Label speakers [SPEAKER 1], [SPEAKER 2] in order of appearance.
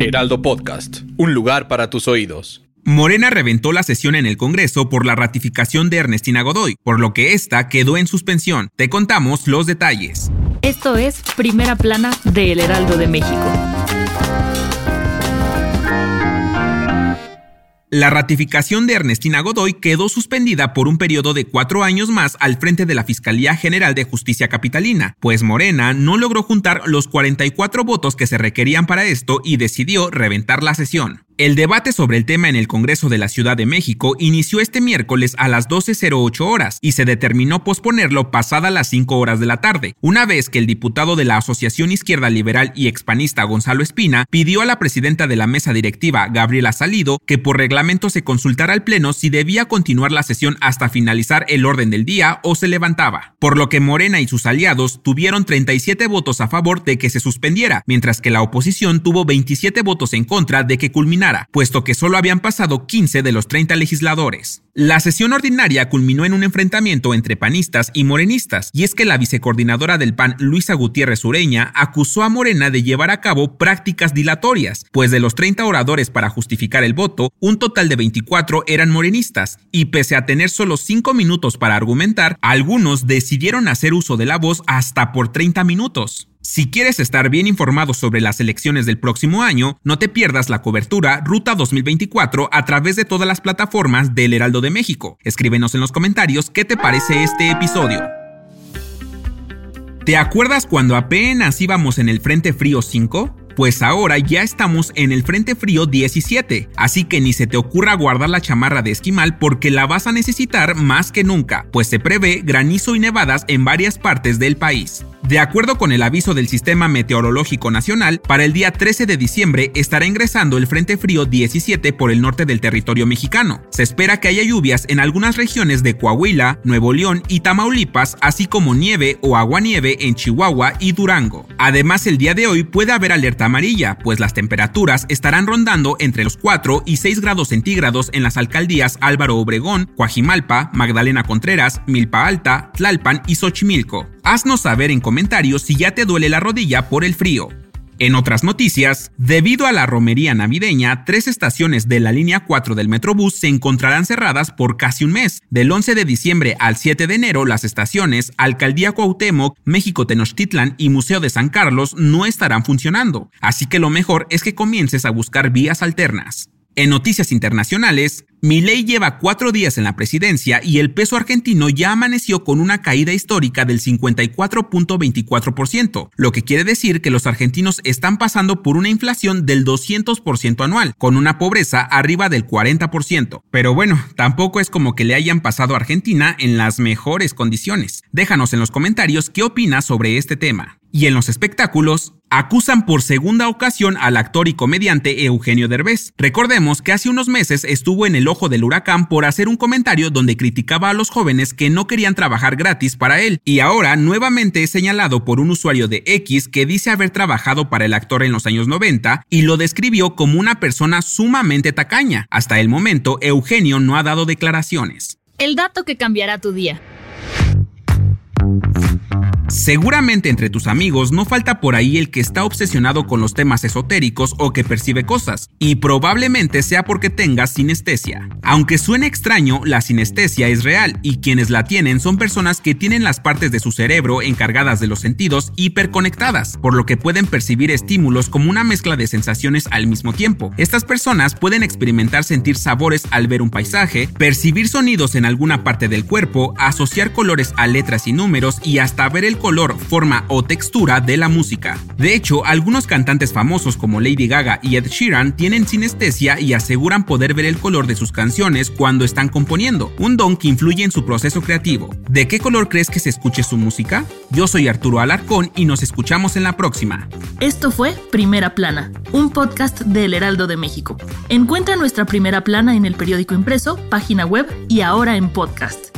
[SPEAKER 1] Heraldo Podcast, un lugar para tus oídos.
[SPEAKER 2] Morena reventó la sesión en el Congreso por la ratificación de Ernestina Godoy, por lo que esta quedó en suspensión. Te contamos los detalles.
[SPEAKER 3] Esto es Primera Plana de El Heraldo de México.
[SPEAKER 2] La ratificación de Ernestina Godoy quedó suspendida por un periodo de cuatro años más al frente de la Fiscalía General de Justicia Capitalina, pues Morena no logró juntar los 44 votos que se requerían para esto y decidió reventar la sesión. El debate sobre el tema en el Congreso de la Ciudad de México inició este miércoles a las 12.08 horas y se determinó posponerlo pasada las 5 horas de la tarde, una vez que el diputado de la Asociación Izquierda Liberal y expanista Gonzalo Espina pidió a la presidenta de la mesa directiva, Gabriela Salido, que por reglamento se consultara al Pleno si debía continuar la sesión hasta finalizar el orden del día o se levantaba, por lo que Morena y sus aliados tuvieron 37 votos a favor de que se suspendiera, mientras que la oposición tuvo 27 votos en contra de que culminara puesto que solo habían pasado 15 de los 30 legisladores. La sesión ordinaria culminó en un enfrentamiento entre panistas y morenistas, y es que la vicecoordinadora del PAN, Luisa Gutiérrez Ureña, acusó a Morena de llevar a cabo prácticas dilatorias, pues de los 30 oradores para justificar el voto, un total de 24 eran morenistas, y pese a tener solo 5 minutos para argumentar, algunos decidieron hacer uso de la voz hasta por 30 minutos. Si quieres estar bien informado sobre las elecciones del próximo año, no te pierdas la cobertura Ruta 2024 a través de todas las plataformas del Heraldo de México. Escríbenos en los comentarios qué te parece este episodio. ¿Te acuerdas cuando apenas íbamos en el Frente Frío 5? Pues ahora ya estamos en el Frente Frío 17, así que ni se te ocurra guardar la chamarra de esquimal porque la vas a necesitar más que nunca, pues se prevé granizo y nevadas en varias partes del país. De acuerdo con el aviso del Sistema Meteorológico Nacional, para el día 13 de diciembre estará ingresando el Frente Frío 17 por el norte del territorio mexicano. Se espera que haya lluvias en algunas regiones de Coahuila, Nuevo León y Tamaulipas, así como nieve o aguanieve en Chihuahua y Durango. Además, el día de hoy puede haber alerta amarilla, pues las temperaturas estarán rondando entre los 4 y 6 grados centígrados en las alcaldías Álvaro Obregón, Coajimalpa, Magdalena Contreras, Milpa Alta, Tlalpan y Xochimilco. Haznos saber en comentarios si ya te duele la rodilla por el frío. En otras noticias, debido a la romería navideña, tres estaciones de la línea 4 del Metrobús se encontrarán cerradas por casi un mes. Del 11 de diciembre al 7 de enero, las estaciones Alcaldía Cuauhtémoc, México Tenochtitlan y Museo de San Carlos no estarán funcionando, así que lo mejor es que comiences a buscar vías alternas. En noticias internacionales, Milei lleva cuatro días en la presidencia y el peso argentino ya amaneció con una caída histórica del 54.24%, lo que quiere decir que los argentinos están pasando por una inflación del 200% anual, con una pobreza arriba del 40%. Pero bueno, tampoco es como que le hayan pasado a Argentina en las mejores condiciones. Déjanos en los comentarios qué opinas sobre este tema. Y en los espectáculos, acusan por segunda ocasión al actor y comediante Eugenio Derbez. Recordemos que hace unos meses estuvo en el ojo del huracán por hacer un comentario donde criticaba a los jóvenes que no querían trabajar gratis para él, y ahora nuevamente es señalado por un usuario de X que dice haber trabajado para el actor en los años 90 y lo describió como una persona sumamente tacaña. Hasta el momento, Eugenio no ha dado declaraciones.
[SPEAKER 3] El dato que cambiará tu día.
[SPEAKER 2] Seguramente entre tus amigos no falta por ahí el que está obsesionado con los temas esotéricos o que percibe cosas, y probablemente sea porque tengas sinestesia. Aunque suene extraño, la sinestesia es real y quienes la tienen son personas que tienen las partes de su cerebro encargadas de los sentidos hiperconectadas, por lo que pueden percibir estímulos como una mezcla de sensaciones al mismo tiempo. Estas personas pueden experimentar sentir sabores al ver un paisaje, percibir sonidos en alguna parte del cuerpo, asociar colores a letras y números y hasta ver el el color, forma o textura de la música. De hecho, algunos cantantes famosos como Lady Gaga y Ed Sheeran tienen sinestesia y aseguran poder ver el color de sus canciones cuando están componiendo, un don que influye en su proceso creativo. ¿De qué color crees que se escuche su música? Yo soy Arturo Alarcón y nos escuchamos en la próxima.
[SPEAKER 3] Esto fue Primera Plana, un podcast de El Heraldo de México. Encuentra nuestra Primera Plana en el periódico impreso, página web y ahora en podcast.